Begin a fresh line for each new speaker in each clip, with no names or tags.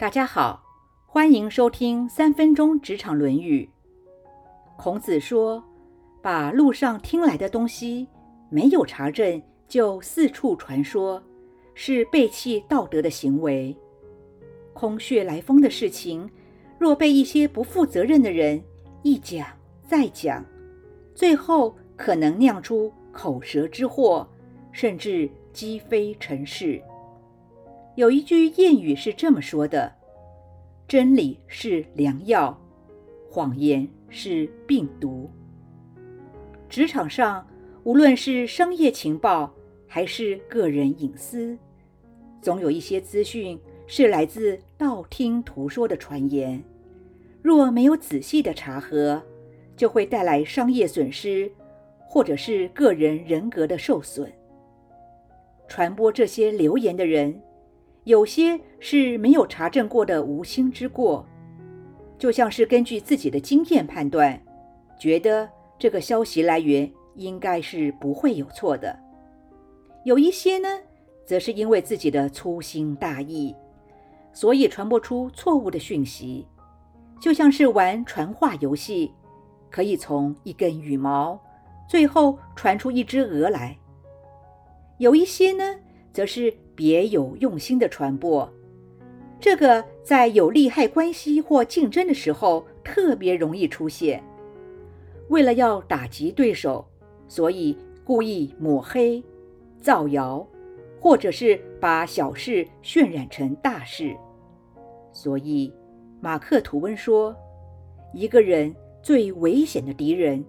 大家好，欢迎收听三分钟职场论语。孔子说：“把路上听来的东西没有查证就四处传说，是背弃道德的行为。空穴来风的事情，若被一些不负责任的人一讲再讲，最后可能酿出口舌之祸，甚至积非成是。”有一句谚语是这么说的：“真理是良药，谎言是病毒。”职场上，无论是商业情报还是个人隐私，总有一些资讯是来自道听途说的传言。若没有仔细的查核，就会带来商业损失，或者是个人人格的受损。传播这些流言的人。有些是没有查证过的无心之过，就像是根据自己的经验判断，觉得这个消息来源应该是不会有错的。有一些呢，则是因为自己的粗心大意，所以传播出错误的讯息，就像是玩传话游戏，可以从一根羽毛，最后传出一只鹅来。有一些呢，则是。别有用心的传播，这个在有利害关系或竞争的时候特别容易出现。为了要打击对手，所以故意抹黑、造谣，或者是把小事渲染成大事。所以，马克·吐温说：“一个人最危险的敌人，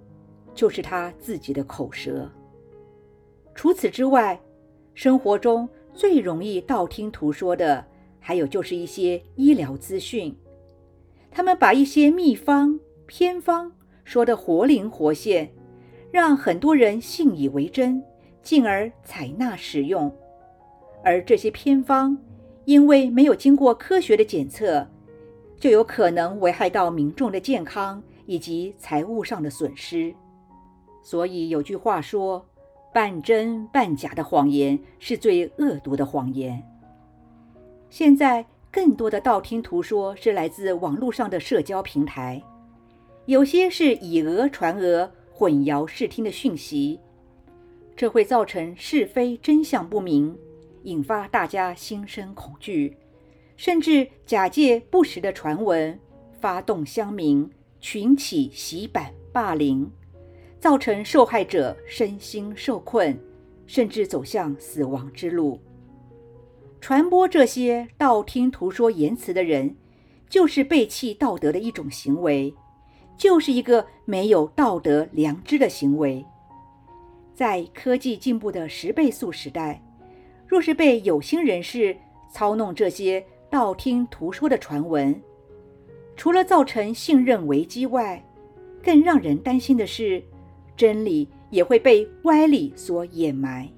就是他自己的口舌。”除此之外，生活中。最容易道听途说的，还有就是一些医疗资讯。他们把一些秘方、偏方说得活灵活现，让很多人信以为真，进而采纳使用。而这些偏方，因为没有经过科学的检测，就有可能危害到民众的健康以及财务上的损失。所以有句话说。半真半假的谎言是最恶毒的谎言。现在更多的道听途说是来自网络上的社交平台，有些是以讹传讹、混淆视听的讯息，这会造成是非真相不明，引发大家心生恐惧，甚至假借不实的传闻，发动乡民群起洗版霸凌。造成受害者身心受困，甚至走向死亡之路。传播这些道听途说言辞的人，就是背弃道德的一种行为，就是一个没有道德良知的行为。在科技进步的十倍速时代，若是被有心人士操弄这些道听途说的传闻，除了造成信任危机外，更让人担心的是。真理也会被歪理所掩埋，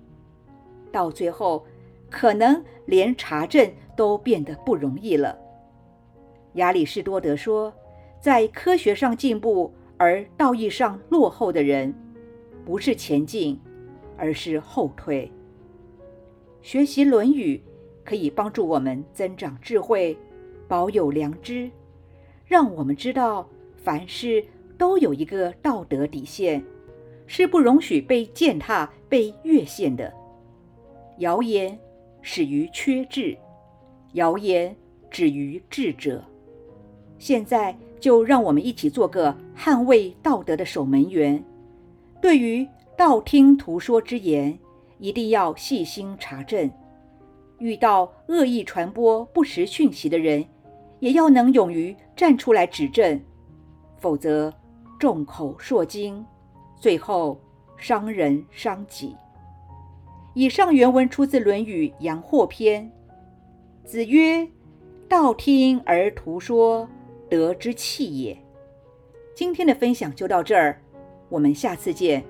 到最后，可能连查证都变得不容易了。亚里士多德说，在科学上进步而道义上落后的人，不是前进，而是后退。学习《论语》可以帮助我们增长智慧，保有良知，让我们知道凡事都有一个道德底线。是不容许被践踏、被越线的。谣言始于缺智，谣言止于智者。现在就让我们一起做个捍卫道德的守门员。对于道听途说之言，一定要细心查证。遇到恶意传播不实讯息的人，也要能勇于站出来指正，否则众口铄金。最后，伤人伤己。以上原文出自《论语·阳货篇》。子曰：“道听而图说，德之器也。”今天的分享就到这儿，我们下次见。